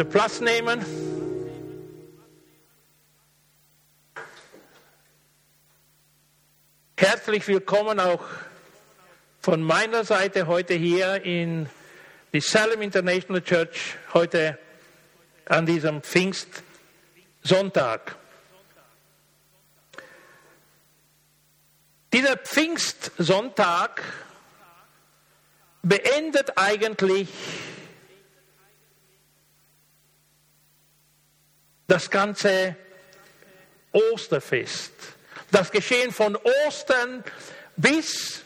bitte Platz nehmen. Herzlich willkommen auch von meiner Seite heute hier in die Salem International Church, heute an diesem Pfingstsonntag. Dieser Pfingstsonntag beendet eigentlich das ganze Osterfest. Das Geschehen von Ostern bis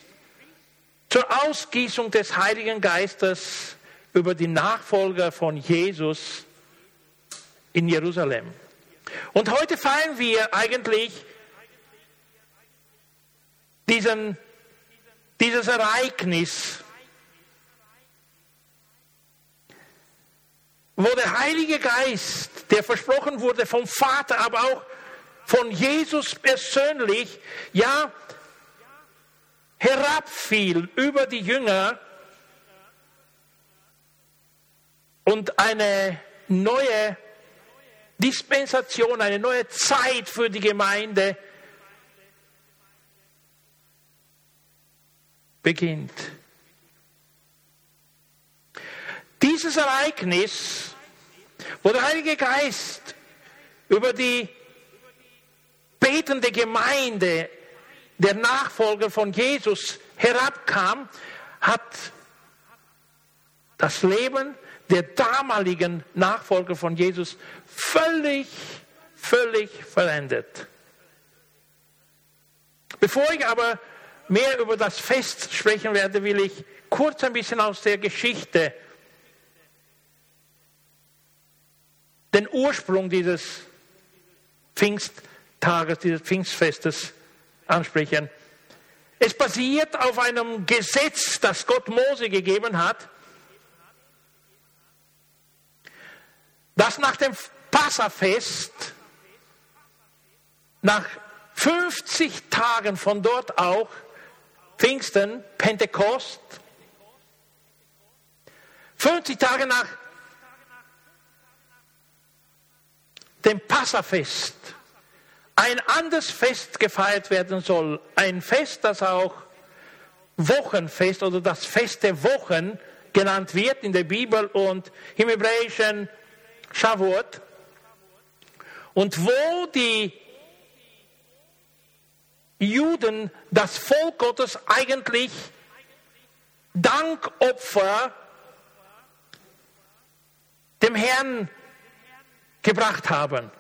zur Ausgießung des Heiligen Geistes über die Nachfolger von Jesus in Jerusalem. Und heute feiern wir eigentlich diesen, dieses Ereignis, wo der Heilige Geist, der versprochen wurde vom Vater, aber auch von Jesus persönlich, ja, herabfiel über die Jünger und eine neue Dispensation, eine neue Zeit für die Gemeinde beginnt. Dieses Ereignis, wo der Heilige Geist über die betende Gemeinde der Nachfolger von Jesus herabkam, hat das Leben der damaligen Nachfolger von Jesus völlig, völlig verändert. Bevor ich aber mehr über das Fest sprechen werde, will ich kurz ein bisschen aus der Geschichte den Ursprung dieses Pfingsttages, dieses Pfingstfestes ansprechen. Es basiert auf einem Gesetz, das Gott Mose gegeben hat, das nach dem Passafest, nach 50 Tagen von dort auch, Pfingsten, Pentekost, 50 Tage nach dem Passafest, ein anderes Fest gefeiert werden soll. Ein Fest, das auch Wochenfest oder das Fest der Wochen genannt wird in der Bibel und im Hebräischen Shavuot. Und wo die Juden, das Volk Gottes eigentlich Dankopfer dem Herrn gebracht haben.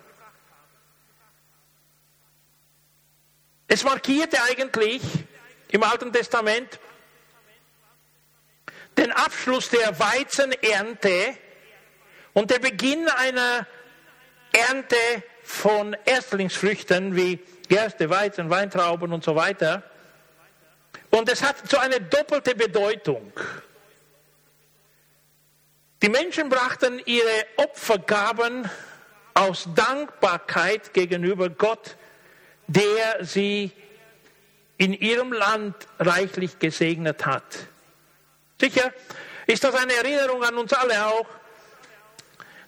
Es markierte eigentlich im Alten Testament den Abschluss der Weizenernte und der Beginn einer Ernte von Erstlingsfrüchten wie Gerste, Weizen, Weintrauben und so weiter. Und es hat so eine doppelte Bedeutung. Die Menschen brachten ihre Opfergaben aus Dankbarkeit gegenüber Gott, der sie in ihrem Land reichlich gesegnet hat. Sicher ist das eine Erinnerung an uns alle auch,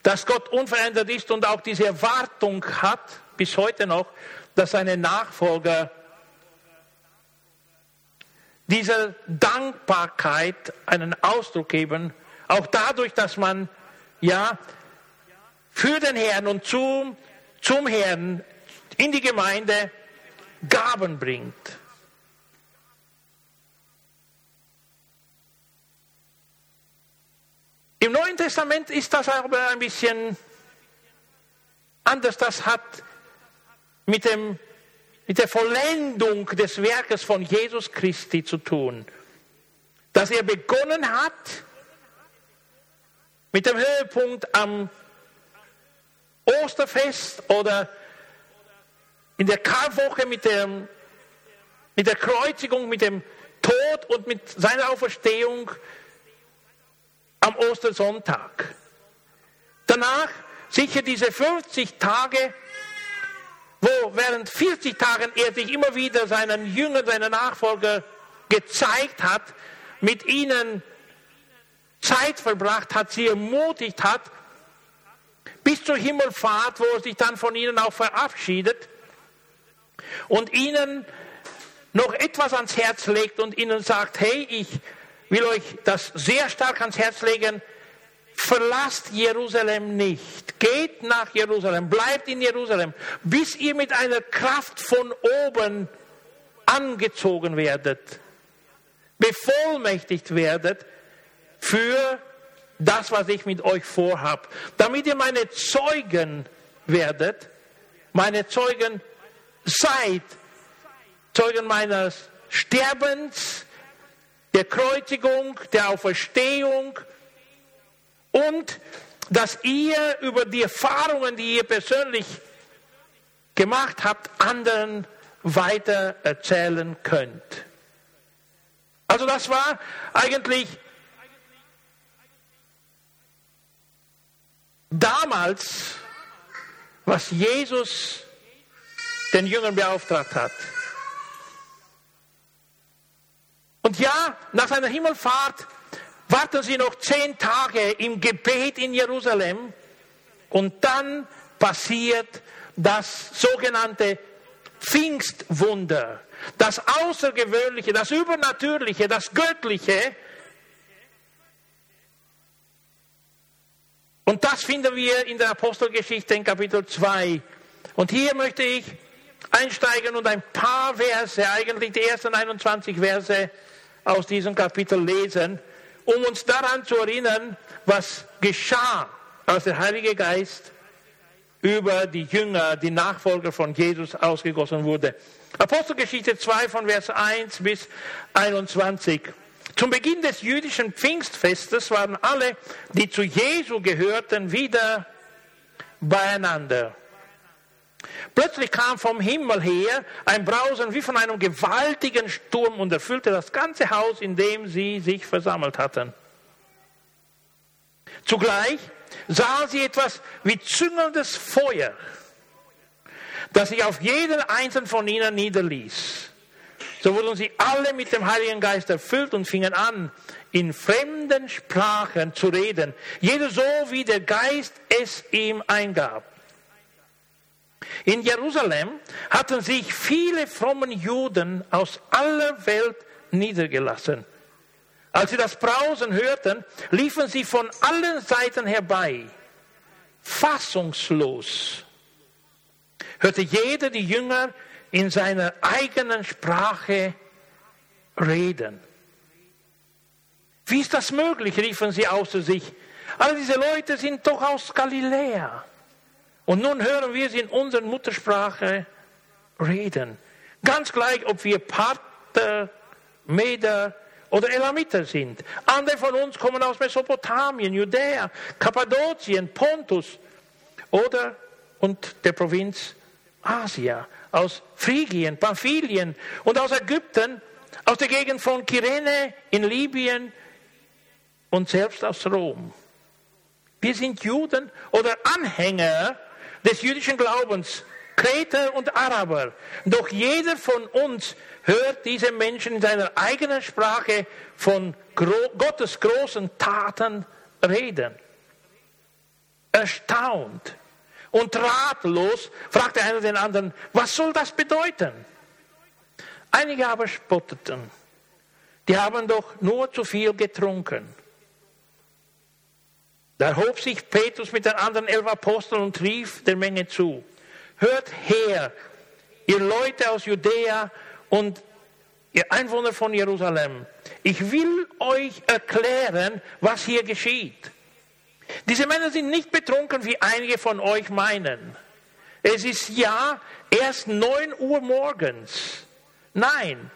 dass Gott unverändert ist und auch diese Erwartung hat, bis heute noch, dass seine Nachfolger dieser Dankbarkeit einen Ausdruck geben, auch dadurch, dass man ja für den Herrn und zum, zum Herrn in die Gemeinde Gaben bringt. Im Neuen Testament ist das aber ein bisschen anders. Das hat mit, dem, mit der Vollendung des Werkes von Jesus Christi zu tun. Dass er begonnen hat mit dem Höhepunkt am Osterfest oder in der Karwoche mit, dem, mit der Kreuzigung, mit dem Tod und mit seiner Auferstehung am Ostersonntag. Danach sicher diese 50 Tage, wo während 40 Tagen er sich immer wieder seinen Jüngern, seinen Nachfolger gezeigt hat, mit ihnen Zeit verbracht hat, sie ermutigt hat bis zur Himmelfahrt, wo er sich dann von ihnen auch verabschiedet und ihnen noch etwas ans Herz legt und ihnen sagt, hey, ich will euch das sehr stark ans Herz legen, verlasst Jerusalem nicht, geht nach Jerusalem, bleibt in Jerusalem, bis ihr mit einer Kraft von oben angezogen werdet, bevollmächtigt werdet für das, was ich mit euch vorhab, damit ihr meine Zeugen werdet, meine Zeugen seid, Zeugen meines Sterbens, der Kreuzigung, der Auferstehung und dass ihr über die Erfahrungen, die ihr persönlich gemacht habt, anderen weiter erzählen könnt. Also das war eigentlich damals, was Jesus den Jüngern beauftragt hat. Und ja, nach seiner Himmelfahrt warten sie noch zehn Tage im Gebet in Jerusalem und dann passiert das sogenannte Pfingstwunder, das Außergewöhnliche, das Übernatürliche, das Göttliche. Und das finden wir in der Apostelgeschichte in Kapitel 2. Und hier möchte ich einsteigen und ein paar Verse, eigentlich die ersten 21 Verse aus diesem Kapitel lesen, um uns daran zu erinnern, was geschah, als der Heilige Geist über die Jünger, die Nachfolger von Jesus ausgegossen wurde. Apostelgeschichte 2 von Vers 1 bis 21. Zum Beginn des jüdischen Pfingstfestes waren alle, die zu Jesu gehörten, wieder beieinander. Plötzlich kam vom Himmel her ein Brausen wie von einem gewaltigen Sturm und erfüllte das ganze Haus, in dem sie sich versammelt hatten. Zugleich sahen sie etwas wie züngelndes Feuer, das sich auf jeden einzelnen von ihnen niederließ. So wurden sie alle mit dem Heiligen Geist erfüllt und fingen an, in fremden Sprachen zu reden, jeder so, wie der Geist es ihm eingab. In Jerusalem hatten sich viele fromme Juden aus aller Welt niedergelassen. Als sie das Brausen hörten, liefen sie von allen Seiten herbei. Fassungslos hörte jeder die Jünger in seiner eigenen Sprache reden. Wie ist das möglich, riefen sie außer sich. All diese Leute sind doch aus Galiläa. Und nun hören wir sie in unserer Muttersprache reden. Ganz gleich, ob wir Parther, Meder, oder Elamiter sind. Andere von uns kommen aus Mesopotamien, Judäa, Kappadokien, Pontus oder und der Provinz Asia, aus Phrygien, Pamphylien und aus Ägypten, aus der Gegend von Kyrene in Libyen und selbst aus Rom. Wir sind Juden oder Anhänger des jüdischen Glaubens, Kreter und Araber. Doch jeder von uns hört diese Menschen in seiner eigenen Sprache von Gottes großen Taten reden. Erstaunt und ratlos fragte einer den anderen, was soll das bedeuten? Einige aber spotteten. Die haben doch nur zu viel getrunken. Da hob sich Petrus mit den anderen elf Aposteln und rief der Menge zu. Hört her, ihr Leute aus Judäa und ihr Einwohner von Jerusalem, ich will euch erklären, was hier geschieht. Diese Männer sind nicht betrunken, wie einige von euch meinen. Es ist ja erst neun Uhr morgens. Nein,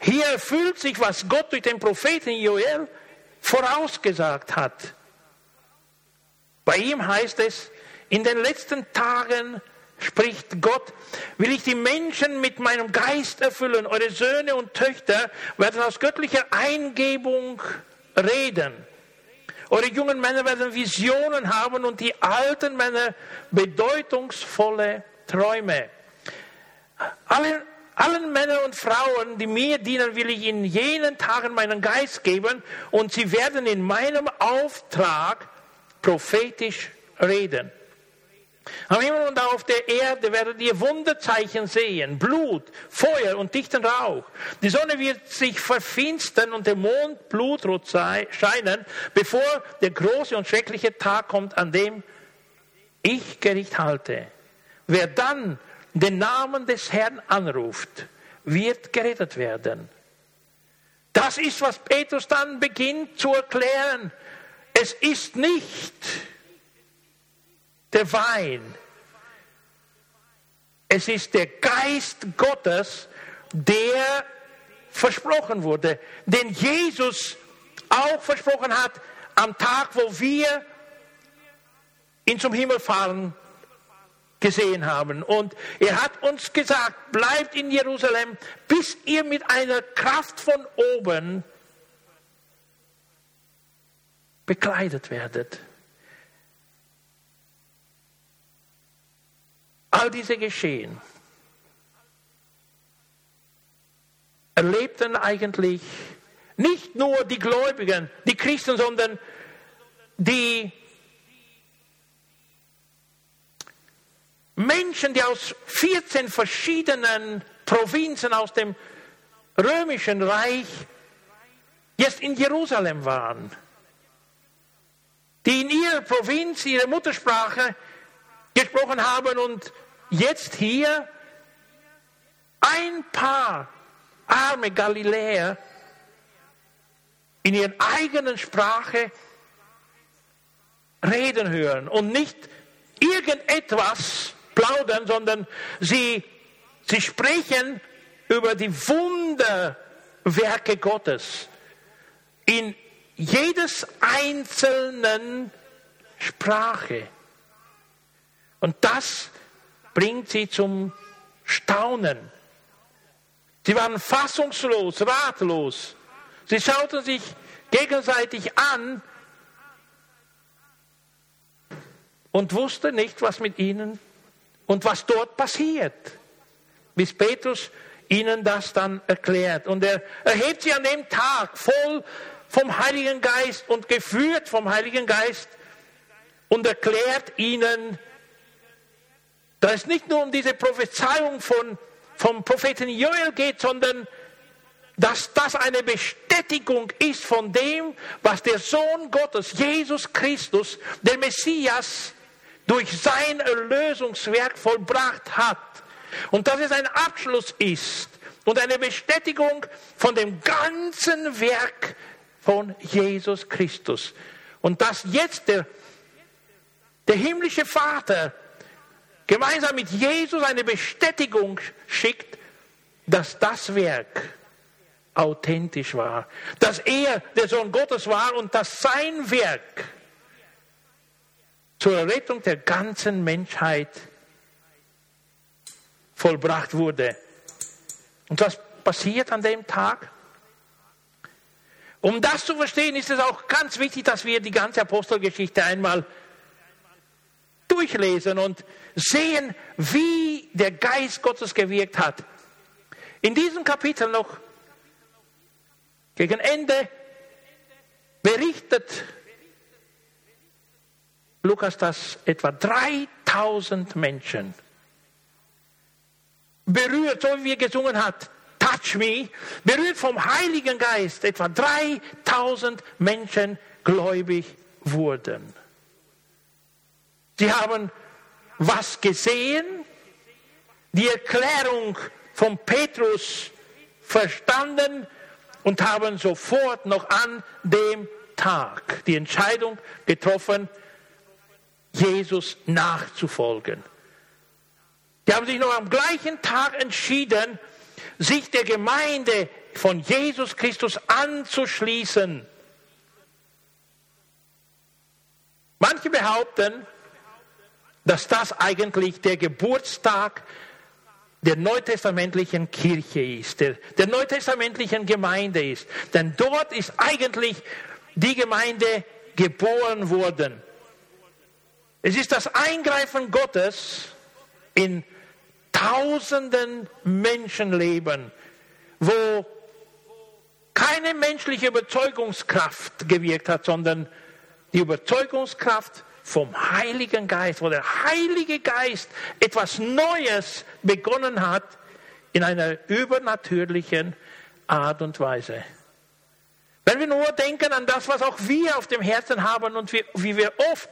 hier erfüllt sich, was Gott durch den Propheten Joel vorausgesagt hat. Bei ihm heißt es, in den letzten Tagen spricht Gott, will ich die Menschen mit meinem Geist erfüllen. Eure Söhne und Töchter werden aus göttlicher Eingebung reden. Eure jungen Männer werden Visionen haben und die alten Männer bedeutungsvolle Träume. Allen, allen Männern und Frauen, die mir dienen, will ich in jenen Tagen meinen Geist geben und sie werden in meinem Auftrag prophetisch reden. Am Himmel und auf der Erde werdet ihr Wunderzeichen sehen, Blut, Feuer und dichten Rauch. Die Sonne wird sich verfinstern und der Mond blutrot scheinen, bevor der große und schreckliche Tag kommt, an dem ich Gericht halte. Wer dann den Namen des Herrn anruft, wird gerettet werden. Das ist, was Petrus dann beginnt zu erklären. Es ist nicht der Wein. Es ist der Geist Gottes, der versprochen wurde, den Jesus auch versprochen hat am Tag, wo wir ihn zum Himmel fahren gesehen haben. Und er hat uns gesagt, bleibt in Jerusalem, bis ihr mit einer Kraft von oben bekleidet werdet. All diese Geschehen erlebten eigentlich nicht nur die Gläubigen, die Christen, sondern die Menschen, die aus 14 verschiedenen Provinzen aus dem römischen Reich jetzt in Jerusalem waren, die in ihrer Provinz ihre Muttersprache gesprochen haben und jetzt hier ein paar arme Galiläer in ihrer eigenen Sprache reden hören und nicht irgendetwas plaudern, sondern sie, sie sprechen über die Wunderwerke Gottes in jedes einzelnen Sprache. Und das bringt sie zum Staunen. Sie waren fassungslos, ratlos. Sie schauten sich gegenseitig an und wussten nicht, was mit ihnen und was dort passiert, bis Petrus ihnen das dann erklärt. Und er erhebt sie an dem Tag voll vom Heiligen Geist und geführt vom Heiligen Geist und erklärt ihnen, dass es nicht nur um diese Prophezeiung von, vom Propheten Joel geht, sondern dass das eine Bestätigung ist von dem, was der Sohn Gottes, Jesus Christus, der Messias, durch sein Erlösungswerk vollbracht hat. Und dass es ein Abschluss ist und eine Bestätigung von dem ganzen Werk von Jesus Christus. Und dass jetzt der, der himmlische Vater gemeinsam mit Jesus eine Bestätigung schickt, dass das Werk authentisch war, dass er der Sohn Gottes war und dass sein Werk zur Rettung der ganzen Menschheit vollbracht wurde. Und was passiert an dem Tag? Um das zu verstehen, ist es auch ganz wichtig, dass wir die ganze Apostelgeschichte einmal durchlesen und sehen, wie der Geist Gottes gewirkt hat. In diesem Kapitel noch gegen Ende berichtet Lukas, dass etwa 3000 Menschen berührt, so wie wir gesungen hat, Touch Me, berührt vom Heiligen Geist, etwa 3000 Menschen gläubig wurden. Sie haben was gesehen, die Erklärung von Petrus verstanden und haben sofort noch an dem Tag die Entscheidung getroffen, Jesus nachzufolgen. Die haben sich noch am gleichen Tag entschieden, sich der Gemeinde von Jesus Christus anzuschließen. Manche behaupten, dass das eigentlich der Geburtstag der neutestamentlichen Kirche ist, der, der neutestamentlichen Gemeinde ist. Denn dort ist eigentlich die Gemeinde geboren worden. Es ist das Eingreifen Gottes in tausenden Menschenleben, wo keine menschliche Überzeugungskraft gewirkt hat, sondern die Überzeugungskraft vom Heiligen Geist, wo der Heilige Geist etwas Neues begonnen hat in einer übernatürlichen Art und Weise. Wenn wir nur denken an das, was auch wir auf dem Herzen haben und wie, wie wir oft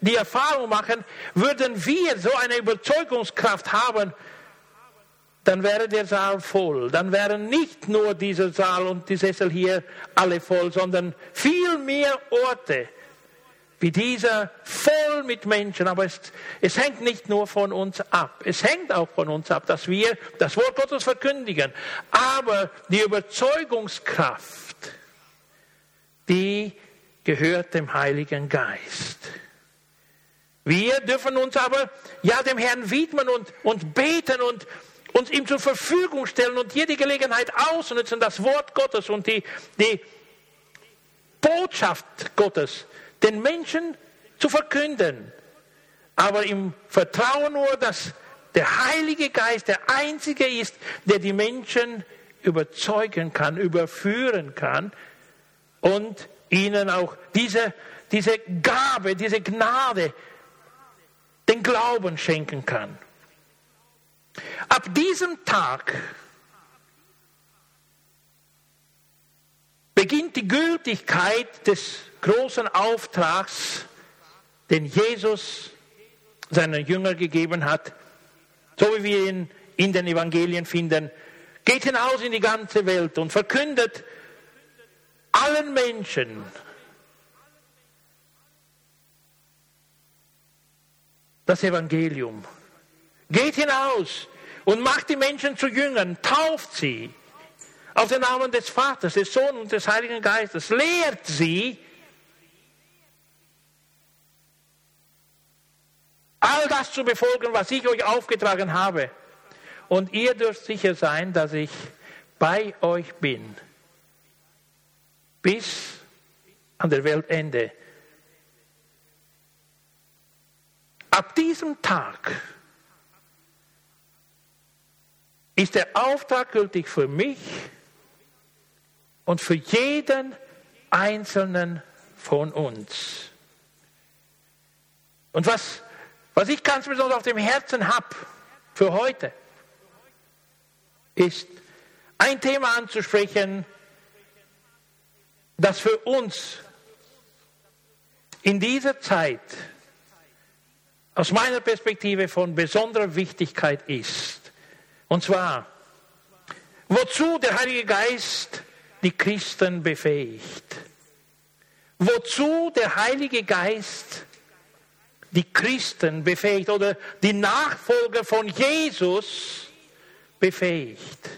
die Erfahrung machen, würden wir so eine Überzeugungskraft haben, dann wäre der Saal voll. Dann wären nicht nur dieser Saal und die Sessel hier alle voll, sondern viel mehr Orte wie dieser voll mit Menschen. Aber es, es hängt nicht nur von uns ab. Es hängt auch von uns ab, dass wir das Wort Gottes verkündigen. Aber die Überzeugungskraft, die gehört dem Heiligen Geist. Wir dürfen uns aber ja dem Herrn widmen und, und beten und uns ihm zur Verfügung stellen und jede Gelegenheit ausnutzen, das Wort Gottes und die, die Botschaft Gottes den Menschen zu verkünden. Aber im Vertrauen nur, dass der Heilige Geist der Einzige ist, der die Menschen überzeugen kann, überführen kann und ihnen auch diese, diese Gabe, diese Gnade, den Glauben schenken kann. Ab diesem Tag beginnt die Gültigkeit des großen Auftrags, den Jesus seinen Jüngern gegeben hat, so wie wir ihn in den Evangelien finden. Geht hinaus in die ganze Welt und verkündet allen Menschen das Evangelium. Geht hinaus und macht die Menschen zu Jüngern, tauft sie auf den Namen des Vaters, des Sohnes und des Heiligen Geistes, lehrt sie, all das zu befolgen, was ich euch aufgetragen habe. Und ihr dürft sicher sein, dass ich bei euch bin, bis an der Weltende. Ab diesem Tag ist der Auftrag gültig für mich und für jeden Einzelnen von uns. Und was was ich ganz besonders auf dem Herzen habe für heute, ist ein Thema anzusprechen, das für uns in dieser Zeit aus meiner Perspektive von besonderer Wichtigkeit ist. Und zwar, wozu der Heilige Geist die Christen befähigt. Wozu der Heilige Geist die Christen befähigt oder die Nachfolger von Jesus befähigt.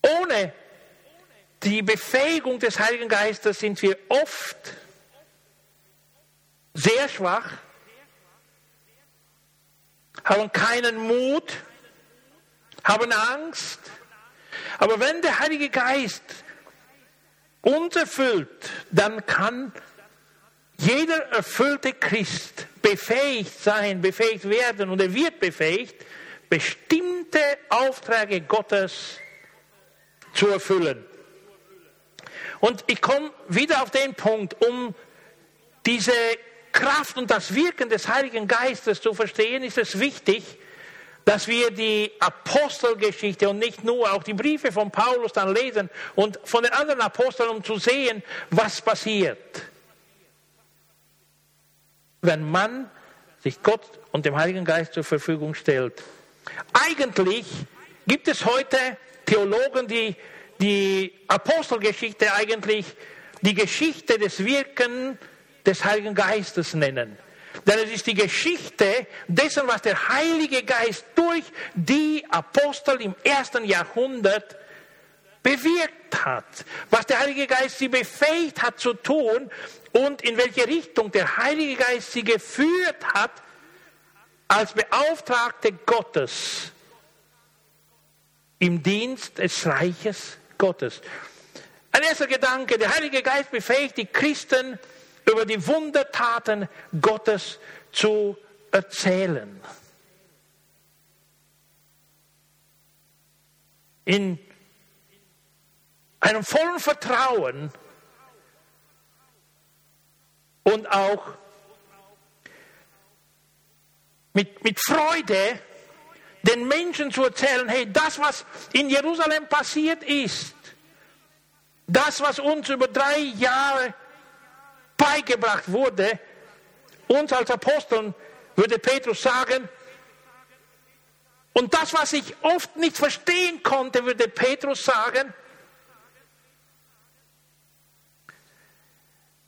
Ohne die Befähigung des Heiligen Geistes sind wir oft sehr schwach, haben keinen Mut, haben Angst. Aber wenn der Heilige Geist uns erfüllt, dann kann jeder erfüllte Christ befähigt sein, befähigt werden und er wird befähigt, bestimmte Aufträge Gottes zu erfüllen. Und ich komme wieder auf den Punkt, um diese Kraft und das Wirken des Heiligen Geistes zu verstehen, ist es wichtig, dass wir die Apostelgeschichte und nicht nur auch die Briefe von Paulus dann lesen und von den anderen Aposteln, um zu sehen, was passiert wenn man sich Gott und dem Heiligen Geist zur Verfügung stellt. Eigentlich gibt es heute Theologen, die die Apostelgeschichte eigentlich die Geschichte des Wirken des Heiligen Geistes nennen. Denn es ist die Geschichte dessen, was der Heilige Geist durch die Apostel im ersten Jahrhundert bewirkt hat, was der Heilige Geist sie befähigt hat zu tun und in welche Richtung der Heilige Geist sie geführt hat als Beauftragte Gottes im Dienst des Reiches Gottes. Ein erster Gedanke, der Heilige Geist befähigt die Christen über die Wundertaten Gottes zu erzählen. In einem vollen Vertrauen und auch mit, mit Freude den Menschen zu erzählen, hey, das, was in Jerusalem passiert ist, das, was uns über drei Jahre beigebracht wurde, uns als Aposteln, würde Petrus sagen, und das, was ich oft nicht verstehen konnte, würde Petrus sagen,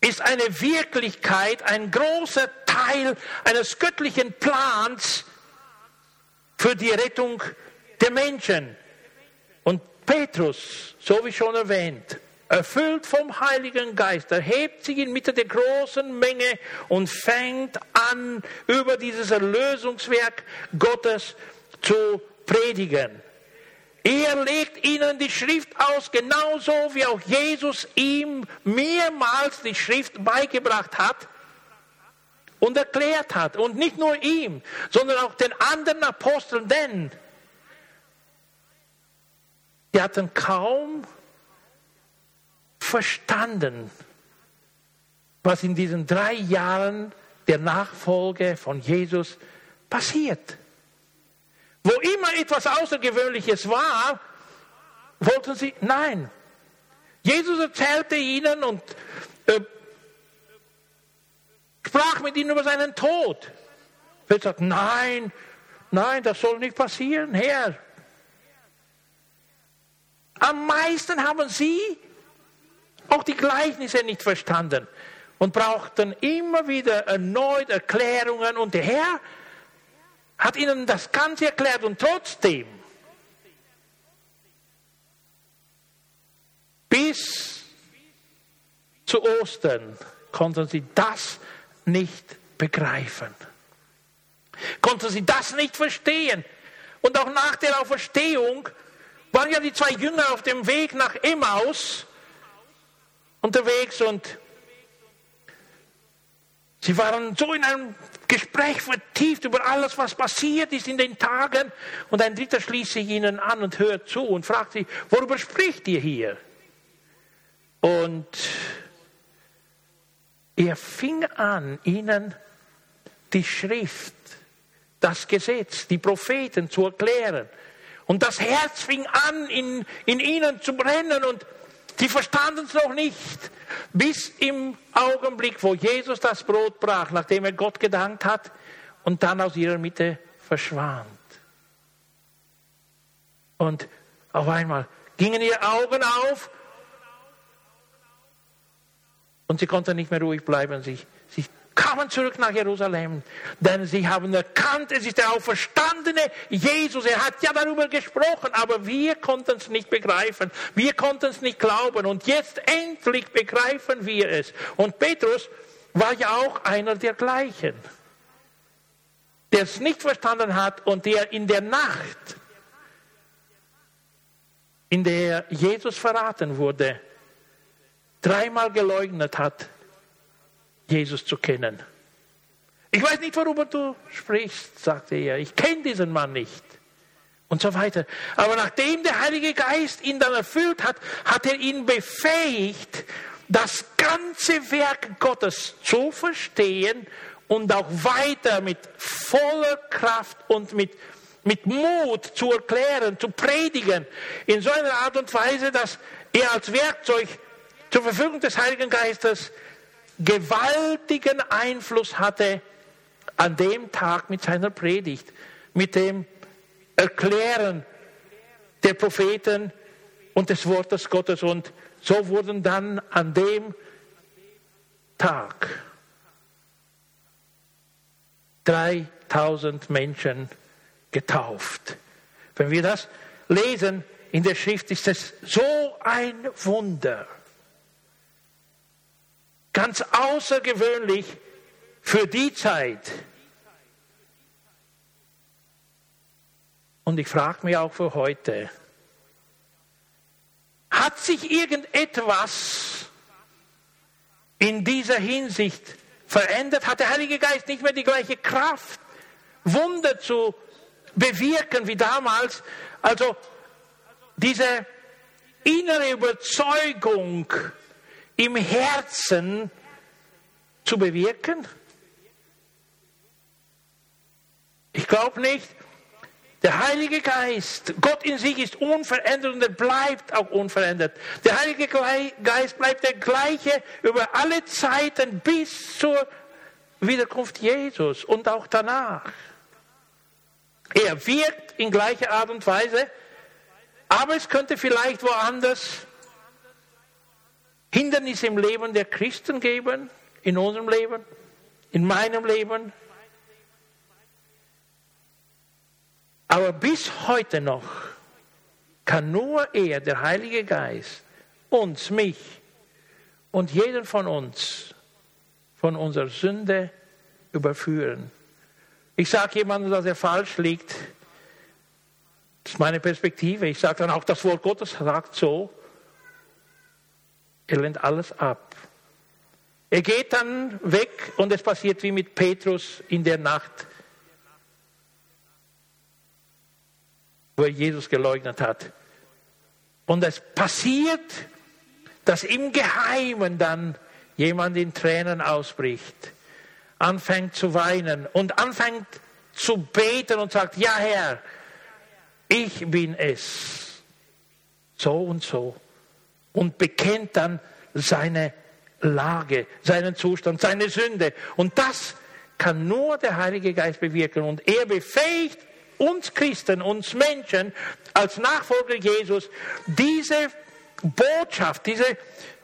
ist eine Wirklichkeit, ein großer Teil eines göttlichen Plans für die Rettung der Menschen. Und Petrus, so wie schon erwähnt, erfüllt vom Heiligen Geist, erhebt sich inmitten der großen Menge und fängt an, über dieses Erlösungswerk Gottes zu predigen. Er legt ihnen die Schrift aus, genauso wie auch Jesus ihm mehrmals die Schrift beigebracht hat und erklärt hat. Und nicht nur ihm, sondern auch den anderen Aposteln, denn die hatten kaum verstanden, was in diesen drei Jahren der Nachfolge von Jesus passiert. Wo immer etwas Außergewöhnliches war, wollten sie, nein. Jesus erzählte ihnen und äh, sprach mit ihnen über seinen Tod. Er sagt, nein, nein, das soll nicht passieren, Herr. Am meisten haben sie auch die Gleichnisse nicht verstanden und brauchten immer wieder erneut Erklärungen. Und der Herr hat ihnen das Ganze erklärt und trotzdem bis zu Ostern konnten sie das nicht begreifen. Konnten sie das nicht verstehen. Und auch nach der Auferstehung waren ja die zwei Jünger auf dem Weg nach Emmaus unterwegs und sie waren so in einem Gespräch vertieft über alles, was passiert ist in den Tagen. Und ein Dritter schließt sich ihnen an und hört zu und fragt sie, worüber spricht ihr hier? Und er fing an, ihnen die Schrift, das Gesetz, die Propheten zu erklären. Und das Herz fing an, in, in ihnen zu brennen und Sie verstanden es noch nicht, bis im Augenblick, wo Jesus das Brot brach, nachdem er Gott gedankt hat und dann aus ihrer Mitte verschwand. Und auf einmal gingen ihre Augen auf und sie konnten nicht mehr ruhig bleiben. Sie kamen zurück nach Jerusalem, denn sie haben erkannt, es ist der auferstandene Jesus. Er hat ja darüber gesprochen, aber wir konnten es nicht begreifen. Wir konnten es nicht glauben. Und jetzt endlich begreifen wir es. Und Petrus war ja auch einer der gleichen, der es nicht verstanden hat und der in der Nacht, in der Jesus verraten wurde, dreimal geleugnet hat, Jesus zu kennen. Ich weiß nicht, worüber du sprichst, sagte er. Ich kenne diesen Mann nicht. Und so weiter. Aber nachdem der Heilige Geist ihn dann erfüllt hat, hat er ihn befähigt, das ganze Werk Gottes zu verstehen und auch weiter mit voller Kraft und mit, mit Mut zu erklären, zu predigen. In so einer Art und Weise, dass er als Werkzeug zur Verfügung des Heiligen Geistes gewaltigen Einfluss hatte an dem Tag mit seiner Predigt, mit dem Erklären der Propheten und des Wortes Gottes. Und so wurden dann an dem Tag 3000 Menschen getauft. Wenn wir das lesen in der Schrift, ist es so ein Wunder ganz außergewöhnlich für die Zeit. Und ich frage mich auch für heute, hat sich irgendetwas in dieser Hinsicht verändert? Hat der Heilige Geist nicht mehr die gleiche Kraft, Wunder zu bewirken wie damals? Also diese innere Überzeugung, im Herzen zu bewirken? Ich glaube nicht. Der Heilige Geist, Gott in sich ist unverändert und er bleibt auch unverändert. Der Heilige Geist bleibt der gleiche über alle Zeiten bis zur Wiederkunft Jesus und auch danach. Er wirkt in gleicher Art und Weise, aber es könnte vielleicht woanders Hindernisse im Leben der Christen geben, in unserem Leben, in meinem Leben. Aber bis heute noch kann nur er, der Heilige Geist, uns, mich und jeden von uns von unserer Sünde überführen. Ich sage jemandem, dass er falsch liegt. Das ist meine Perspektive. Ich sage dann auch, das Wort Gottes sagt so. Er lehnt alles ab. Er geht dann weg und es passiert wie mit Petrus in der Nacht, wo er Jesus geleugnet hat. Und es passiert, dass im Geheimen dann jemand in Tränen ausbricht, anfängt zu weinen und anfängt zu beten und sagt, ja Herr, ich bin es, so und so, und bekennt dann seine Lage, seinen Zustand, seine Sünde. Und das kann nur der Heilige Geist bewirken. Und er befähigt uns Christen, uns Menschen als Nachfolger Jesus, diese Botschaft, diese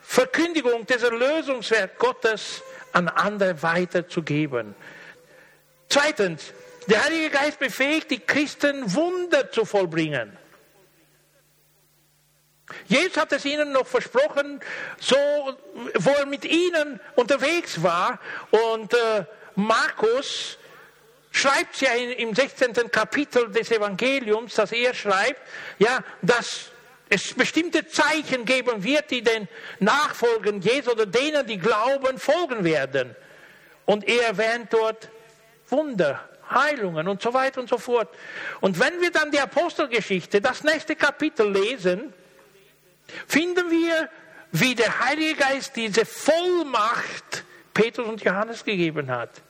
Verkündigung des Erlösungswerk Gottes an andere weiterzugeben. Zweitens, der Heilige Geist befähigt die Christen, Wunder zu vollbringen. Jesus hat es ihnen noch versprochen, so, wo er mit ihnen unterwegs war. Und äh, Markus schreibt ja im 16. Kapitel des Evangeliums, dass er schreibt, ja, dass es bestimmte Zeichen geben wird, die den Nachfolgern Jesu oder denen, die glauben, folgen werden. Und er erwähnt dort Wunder, Heilungen und so weiter und so fort. Und wenn wir dann die Apostelgeschichte, das nächste Kapitel lesen, finden wir, wie der Heilige Geist diese Vollmacht Petrus und Johannes gegeben hat.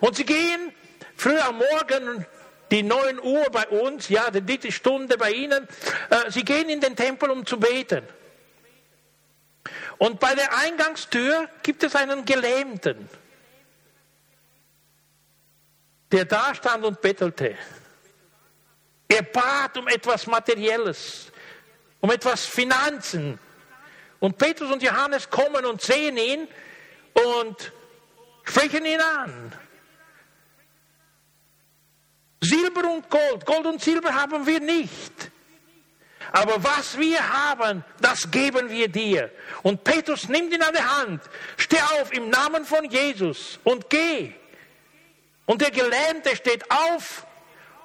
Und sie gehen früh am Morgen die 9 Uhr bei uns, ja, die dritte Stunde bei ihnen. Äh, sie gehen in den Tempel, um zu beten. Und bei der Eingangstür gibt es einen Gelähmten, der da stand und bettelte. Er bat um etwas Materielles, um etwas Finanzen. Und Petrus und Johannes kommen und sehen ihn und sprechen ihn an. Silber und Gold, Gold und Silber haben wir nicht. Aber was wir haben, das geben wir dir. Und Petrus nimmt ihn an die Hand. Steh auf im Namen von Jesus und geh. Und der Gelähmte steht auf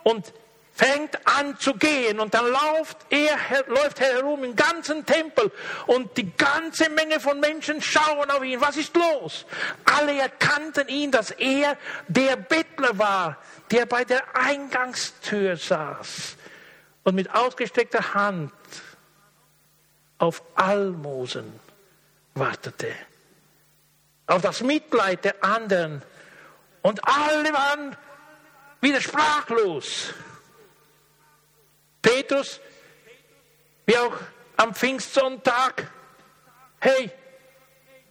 und fängt an zu gehen und dann läuft er, läuft er herum im ganzen Tempel und die ganze Menge von Menschen schauen auf ihn. Was ist los? Alle erkannten ihn, dass er der Bettler war, der bei der Eingangstür saß und mit ausgestreckter Hand auf Almosen wartete, auf das Mitleid der anderen. Und alle waren wieder sprachlos. Petrus, wie auch am Pfingstsonntag, hey,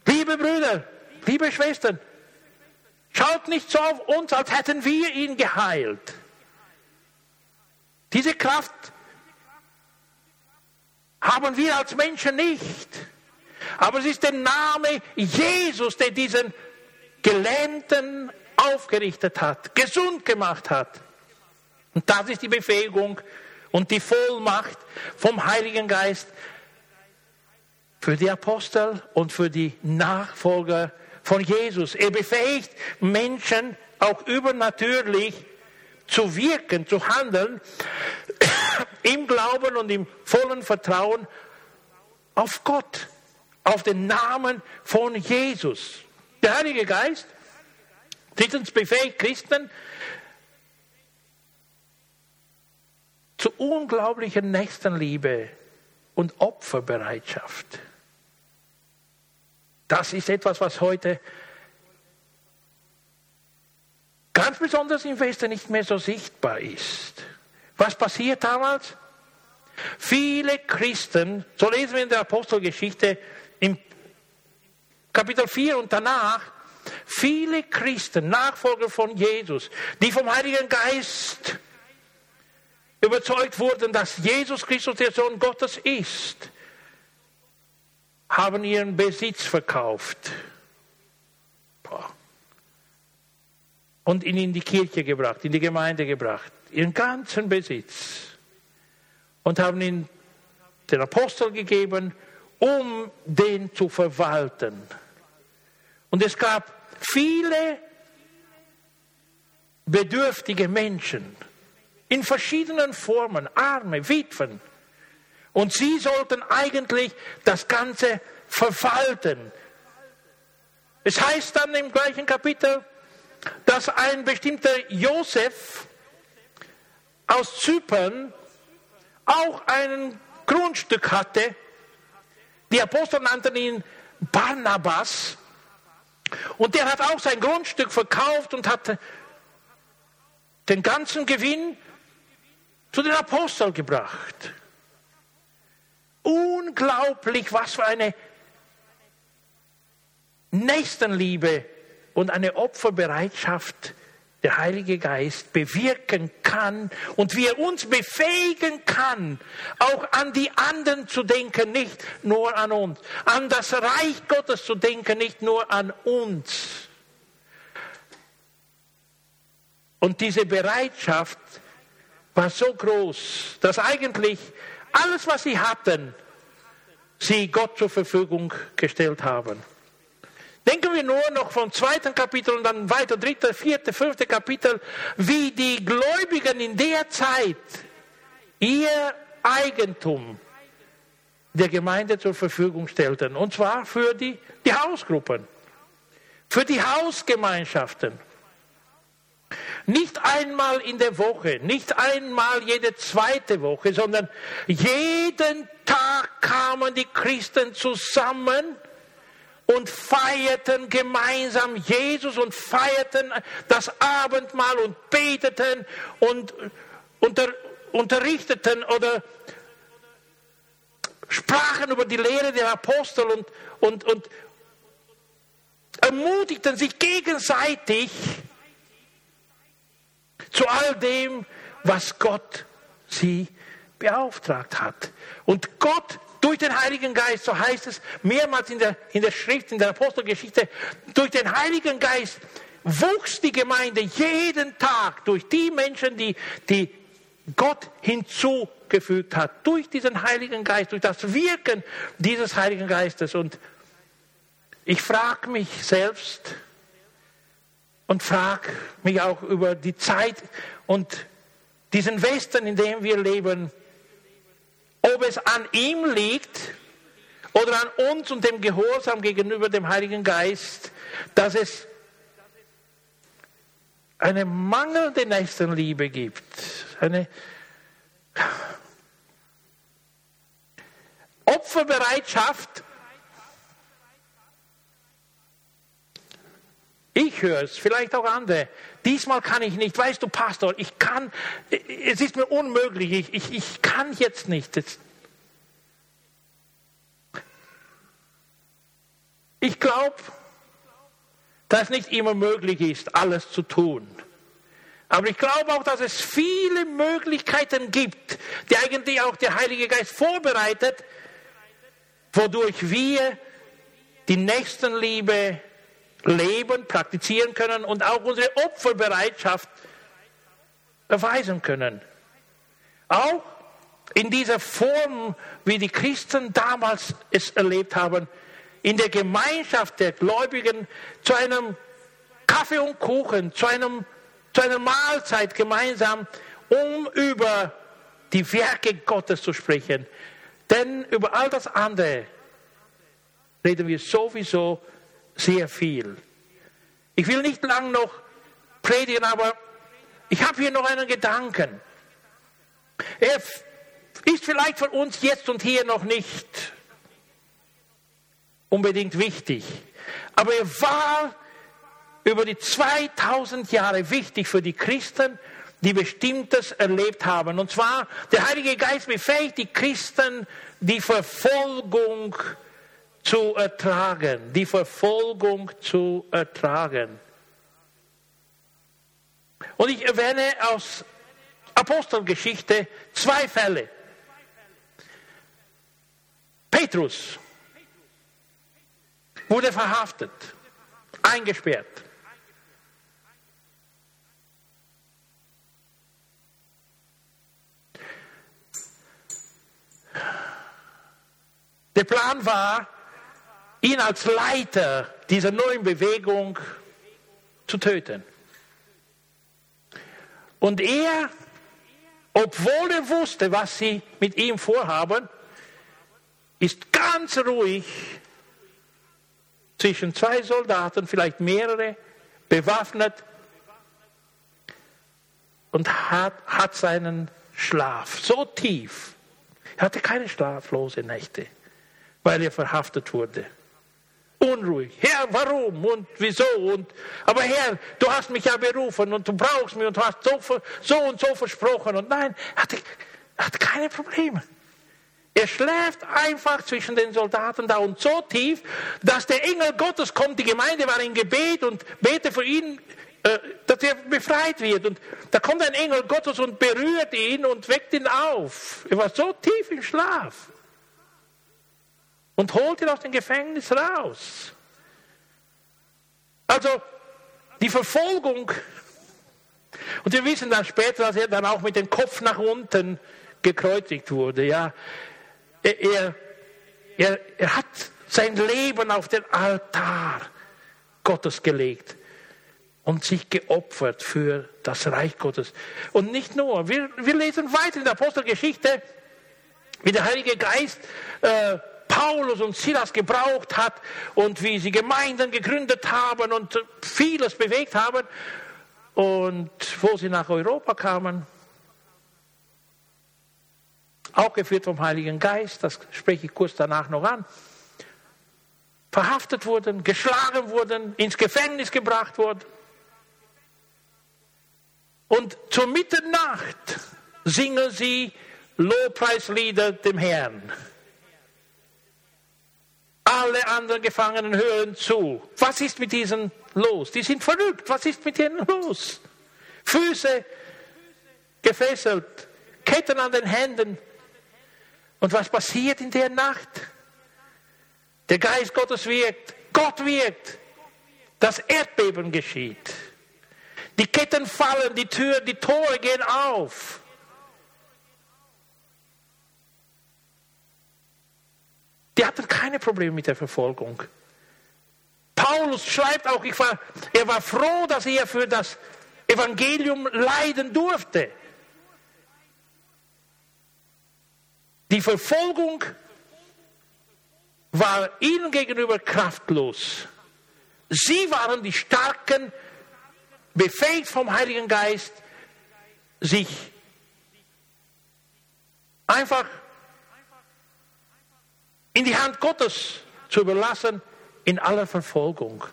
liebe Brüder, liebe Schwestern, Schaut nicht so auf uns, als hätten wir ihn geheilt. Diese Kraft haben wir als Menschen nicht. Aber es ist der Name Jesus, der diesen Gelähmten aufgerichtet hat, gesund gemacht hat. Und das ist die Befähigung und die Vollmacht vom Heiligen Geist für die Apostel und für die Nachfolger von Jesus. Er befähigt Menschen auch übernatürlich zu wirken, zu handeln, im Glauben und im vollen Vertrauen auf Gott, auf den Namen von Jesus. Der Heilige Geist, drittens befähigt Christen zu unglaublicher Nächstenliebe und Opferbereitschaft. Das ist etwas, was heute ganz besonders im Westen nicht mehr so sichtbar ist. Was passiert damals? Viele Christen, so lesen wir in der Apostelgeschichte im Kapitel 4 und danach, viele Christen, Nachfolger von Jesus, die vom Heiligen Geist überzeugt wurden, dass Jesus Christus der Sohn Gottes ist, haben ihren Besitz verkauft. Und ihn in die Kirche gebracht, in die Gemeinde gebracht, ihren ganzen Besitz. Und haben ihn den Apostel gegeben, um den zu verwalten. Und es gab viele bedürftige Menschen in verschiedenen Formen, Arme, Witwen. Und sie sollten eigentlich das Ganze verwalten. Es heißt dann im gleichen Kapitel, dass ein bestimmter Josef aus Zypern auch ein Grundstück hatte. Die Apostel nannten ihn Barnabas. Und der hat auch sein Grundstück verkauft und hat den ganzen Gewinn zu den Aposteln gebracht. Unglaublich, was für eine Nächstenliebe und eine Opferbereitschaft der Heilige Geist bewirken kann und wie er uns befähigen kann, auch an die anderen zu denken, nicht nur an uns, an das Reich Gottes zu denken, nicht nur an uns. Und diese Bereitschaft war so groß, dass eigentlich alles, was sie hatten, sie Gott zur Verfügung gestellt haben. Denken wir nur noch vom zweiten Kapitel und dann weiter, dritte, vierte, fünfte Kapitel, wie die Gläubigen in der Zeit ihr Eigentum der Gemeinde zur Verfügung stellten. Und zwar für die, die Hausgruppen, für die Hausgemeinschaften. Nicht einmal in der Woche, nicht einmal jede zweite Woche, sondern jeden Tag kamen die Christen zusammen und feierten gemeinsam Jesus und feierten das Abendmahl und beteten und unter, unterrichteten oder sprachen über die Lehre der Apostel und, und, und ermutigten sich gegenseitig zu all dem, was Gott sie beauftragt hat. Und Gott durch den Heiligen Geist, so heißt es mehrmals in der, in der Schrift, in der Apostelgeschichte, durch den Heiligen Geist wuchs die Gemeinde jeden Tag durch die Menschen, die, die Gott hinzugefügt hat, durch diesen Heiligen Geist, durch das Wirken dieses Heiligen Geistes. Und ich frage mich selbst und frage mich auch über die Zeit und diesen Westen, in dem wir leben, ob es an ihm liegt oder an uns und dem Gehorsam gegenüber dem Heiligen Geist, dass es eine mangelnde Nächstenliebe gibt, eine Opferbereitschaft. Ich höre es, vielleicht auch andere. Diesmal kann ich nicht. Weißt du, Pastor, ich kann, es ist mir unmöglich. Ich, ich, ich kann jetzt nicht. Ich glaube, dass nicht immer möglich ist, alles zu tun. Aber ich glaube auch, dass es viele Möglichkeiten gibt, die eigentlich auch der Heilige Geist vorbereitet, wodurch wir die Nächstenliebe leben, praktizieren können und auch unsere Opferbereitschaft erweisen können. Auch in dieser Form, wie die Christen damals es erlebt haben, in der Gemeinschaft der Gläubigen zu einem Kaffee und Kuchen, zu, einem, zu einer Mahlzeit gemeinsam, um über die Werke Gottes zu sprechen. Denn über all das andere reden wir sowieso sehr viel. Ich will nicht lang noch predigen, aber ich habe hier noch einen Gedanken. Er ist vielleicht für uns jetzt und hier noch nicht unbedingt wichtig, aber er war über die 2000 Jahre wichtig für die Christen, die Bestimmtes erlebt haben. Und zwar, der Heilige Geist befähigt die Christen, die Verfolgung zu ertragen, die Verfolgung zu ertragen. Und ich erwähne aus Apostelgeschichte zwei Fälle. Petrus wurde verhaftet, eingesperrt. Der Plan war, ihn als Leiter dieser neuen Bewegung zu töten. Und er, obwohl er wusste, was sie mit ihm vorhaben, ist ganz ruhig zwischen zwei Soldaten, vielleicht mehrere, bewaffnet und hat, hat seinen Schlaf so tief. Er hatte keine schlaflose Nächte weil er verhaftet wurde. Unruhig. Herr, warum und wieso? Und, aber Herr, du hast mich ja berufen und du brauchst mich und du hast so, so und so versprochen. Und nein, er hatte, er hatte keine Probleme. Er schläft einfach zwischen den Soldaten da und so tief, dass der Engel Gottes kommt. Die Gemeinde war in Gebet und bete für ihn, äh, dass er befreit wird. Und da kommt ein Engel Gottes und berührt ihn und weckt ihn auf. Er war so tief im Schlaf und holt ihn aus dem Gefängnis raus. Also die Verfolgung, und wir wissen dann später, dass er dann auch mit dem Kopf nach unten gekreuzigt wurde. Ja, er, er, er hat sein Leben auf den Altar Gottes gelegt und sich geopfert für das Reich Gottes. Und nicht nur, wir, wir lesen weiter in der Apostelgeschichte, wie der Heilige Geist äh, Paulus und Silas gebraucht hat und wie sie Gemeinden gegründet haben und vieles bewegt haben. Und wo sie nach Europa kamen, auch geführt vom Heiligen Geist, das spreche ich kurz danach noch an, verhaftet wurden, geschlagen wurden, ins Gefängnis gebracht wurden. Und zur Mitternacht singen sie Lobpreislieder dem Herrn. Alle anderen Gefangenen hören zu. Was ist mit diesen los? Die sind verrückt. Was ist mit ihnen los? Füße gefesselt, Ketten an den Händen. Und was passiert in der Nacht? Der Geist Gottes wirkt. Gott wirkt. Das Erdbeben geschieht. Die Ketten fallen, die Türen, die Tore gehen auf. Die hatten keine Probleme mit der Verfolgung. Paulus schreibt auch, war, er war froh, dass er für das Evangelium leiden durfte. Die Verfolgung war ihnen gegenüber kraftlos. Sie waren die Starken, befähigt vom Heiligen Geist, sich einfach in die Hand Gottes zu überlassen in aller Verfolgung.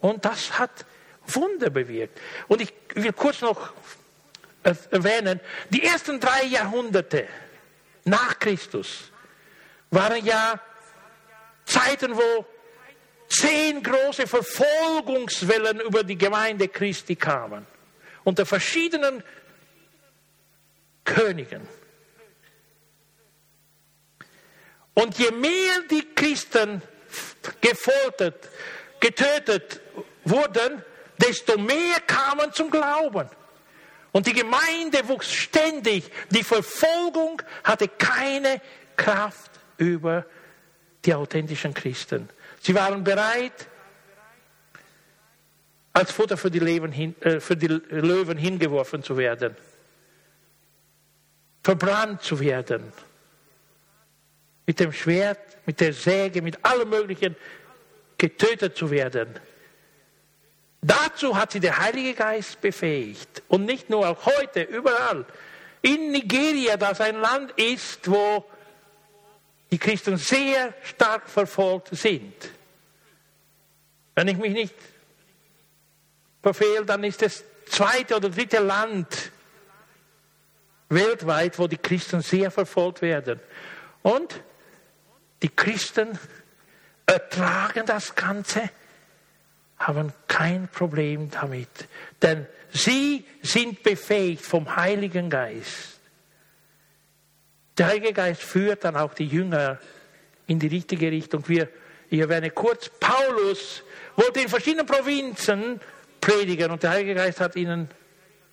Und das hat Wunder bewirkt. Und ich will kurz noch erwähnen, die ersten drei Jahrhunderte nach Christus waren ja Zeiten, wo zehn große Verfolgungswellen über die Gemeinde Christi kamen. Unter verschiedenen Königen. Und je mehr die Christen gefoltert, getötet wurden, desto mehr kamen zum Glauben. Und die Gemeinde wuchs ständig. Die Verfolgung hatte keine Kraft über die authentischen Christen. Sie waren bereit, als Futter für die, hin, äh, für die Löwen hingeworfen zu werden, verbrannt zu werden mit dem Schwert, mit der Säge, mit allem Möglichen getötet zu werden. Dazu hat sie der Heilige Geist befähigt. Und nicht nur, auch heute, überall. In Nigeria, das ein Land ist, wo die Christen sehr stark verfolgt sind. Wenn ich mich nicht Befehl, dann ist das zweite oder dritte Land weltweit, wo die Christen sehr verfolgt werden. Und die Christen ertragen das Ganze, haben kein Problem damit, denn sie sind befähigt vom Heiligen Geist. Der Heilige Geist führt dann auch die Jünger in die richtige Richtung. Wir, ich erwähne kurz, Paulus wollte in verschiedenen Provinzen predigen und der Heilige Geist hat ihnen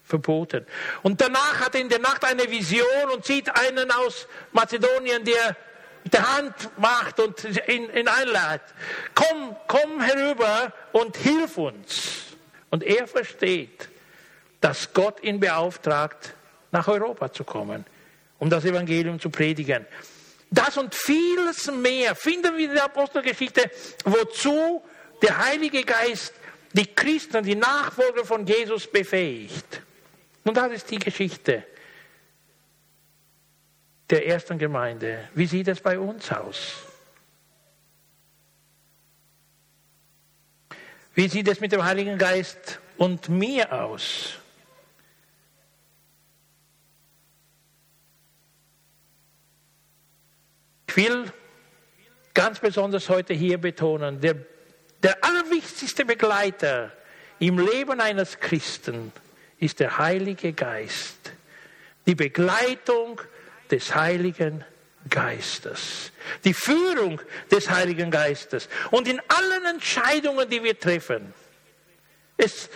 verboten. Und danach hat er in der Nacht eine Vision und sieht einen aus Mazedonien, der der Hand macht und ihn, ihn einlädt. Komm, komm herüber und hilf uns. Und er versteht, dass Gott ihn beauftragt, nach Europa zu kommen, um das Evangelium zu predigen. Das und vieles mehr finden wir in der Apostelgeschichte, wozu der Heilige Geist die Christen, die Nachfolger von Jesus befähigt. Und das ist die Geschichte der ersten Gemeinde. Wie sieht es bei uns aus? Wie sieht es mit dem Heiligen Geist und mir aus? Ich will ganz besonders heute hier betonen, der, der allerwichtigste Begleiter im Leben eines Christen ist der Heilige Geist. Die Begleitung des Heiligen Geistes. Die Führung des Heiligen Geistes. Und in allen Entscheidungen, die wir treffen. Es,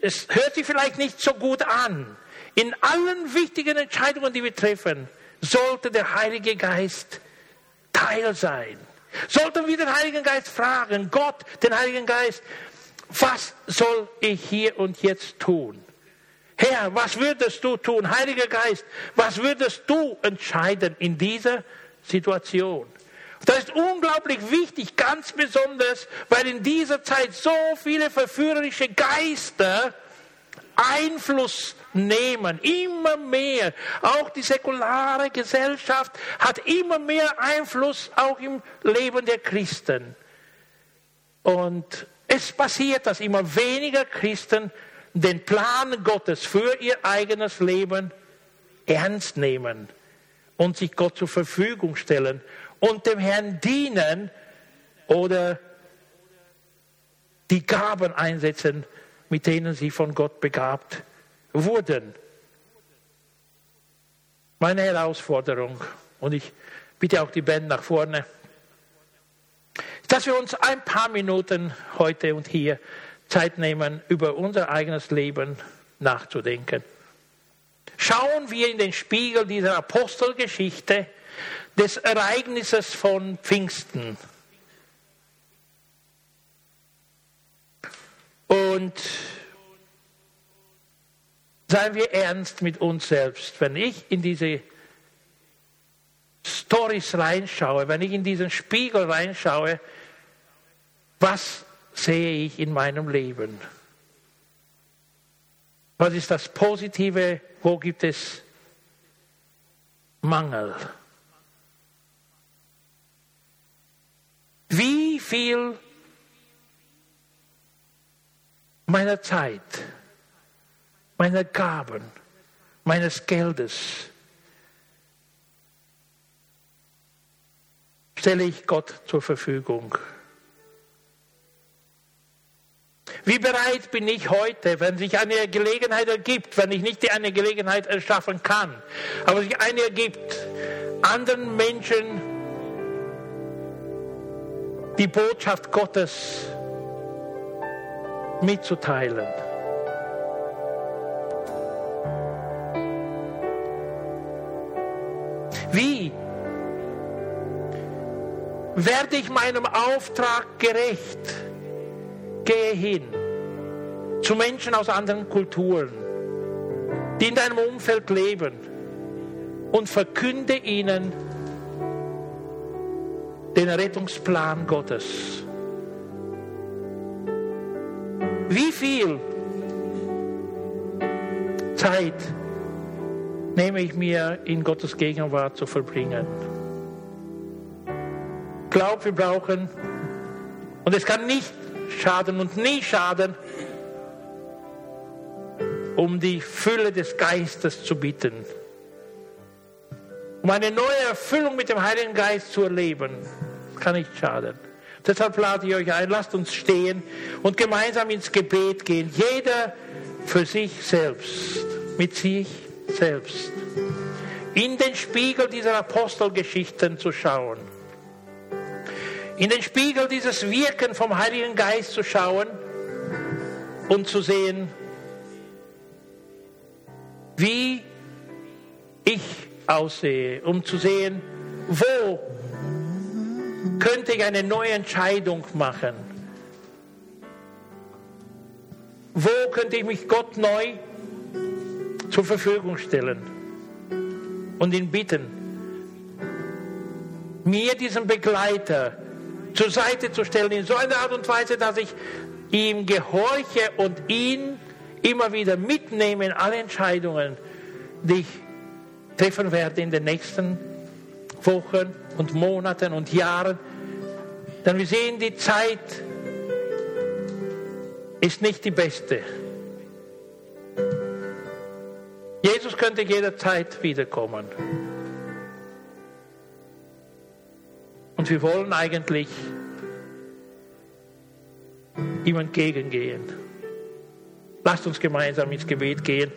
es hört sich vielleicht nicht so gut an. In allen wichtigen Entscheidungen, die wir treffen, sollte der Heilige Geist Teil sein. Sollten wir den Heiligen Geist fragen, Gott, den Heiligen Geist, was soll ich hier und jetzt tun? Herr, was würdest du tun? Heiliger Geist, was würdest du entscheiden in dieser Situation? Das ist unglaublich wichtig, ganz besonders, weil in dieser Zeit so viele verführerische Geister Einfluss nehmen, immer mehr. Auch die säkulare Gesellschaft hat immer mehr Einfluss auch im Leben der Christen. Und es passiert, dass immer weniger Christen den Plan Gottes für ihr eigenes Leben ernst nehmen und sich Gott zur Verfügung stellen und dem Herrn dienen oder die Gaben einsetzen, mit denen sie von Gott begabt wurden. Meine Herausforderung, und ich bitte auch die Band nach vorne, dass wir uns ein paar Minuten heute und hier Zeit nehmen, über unser eigenes Leben nachzudenken. Schauen wir in den Spiegel dieser Apostelgeschichte des Ereignisses von Pfingsten. Und seien wir ernst mit uns selbst. Wenn ich in diese Stories reinschaue, wenn ich in diesen Spiegel reinschaue, was sehe ich in meinem Leben? Was ist das Positive? Wo gibt es Mangel? Wie viel meiner Zeit, meiner Gaben, meines Geldes stelle ich Gott zur Verfügung? Wie bereit bin ich heute, wenn sich eine Gelegenheit ergibt, wenn ich nicht eine Gelegenheit erschaffen kann, aber sich eine ergibt, anderen Menschen die Botschaft Gottes mitzuteilen. Wie werde ich meinem Auftrag gerecht? Gehe hin zu Menschen aus anderen Kulturen, die in deinem Umfeld leben und verkünde ihnen den Rettungsplan Gottes. Wie viel Zeit nehme ich mir in Gottes Gegenwart zu verbringen? Ich glaube, wir brauchen, und es kann nicht schaden und nie schaden, um die Fülle des Geistes zu bitten. Um eine neue Erfüllung mit dem Heiligen Geist zu erleben. Das kann nicht schaden. Deshalb lade ich euch ein, lasst uns stehen und gemeinsam ins Gebet gehen. Jeder für sich selbst, mit sich selbst. In den Spiegel dieser Apostelgeschichten zu schauen. In den Spiegel dieses Wirken vom Heiligen Geist zu schauen und zu sehen, wie ich aussehe, um zu sehen, wo könnte ich eine neue Entscheidung machen? Wo könnte ich mich Gott neu zur Verfügung stellen und ihn bitten, mir diesen Begleiter zur Seite zu stellen, in so einer Art und Weise, dass ich ihm gehorche und ihn immer wieder mitnehme in alle Entscheidungen, die ich treffen werde in den nächsten Wochen und Monaten und Jahren. Denn wir sehen, die Zeit ist nicht die beste. Jesus könnte jederzeit wiederkommen. Und wir wollen eigentlich ihm entgegengehen. Lasst uns gemeinsam ins Gebet gehen.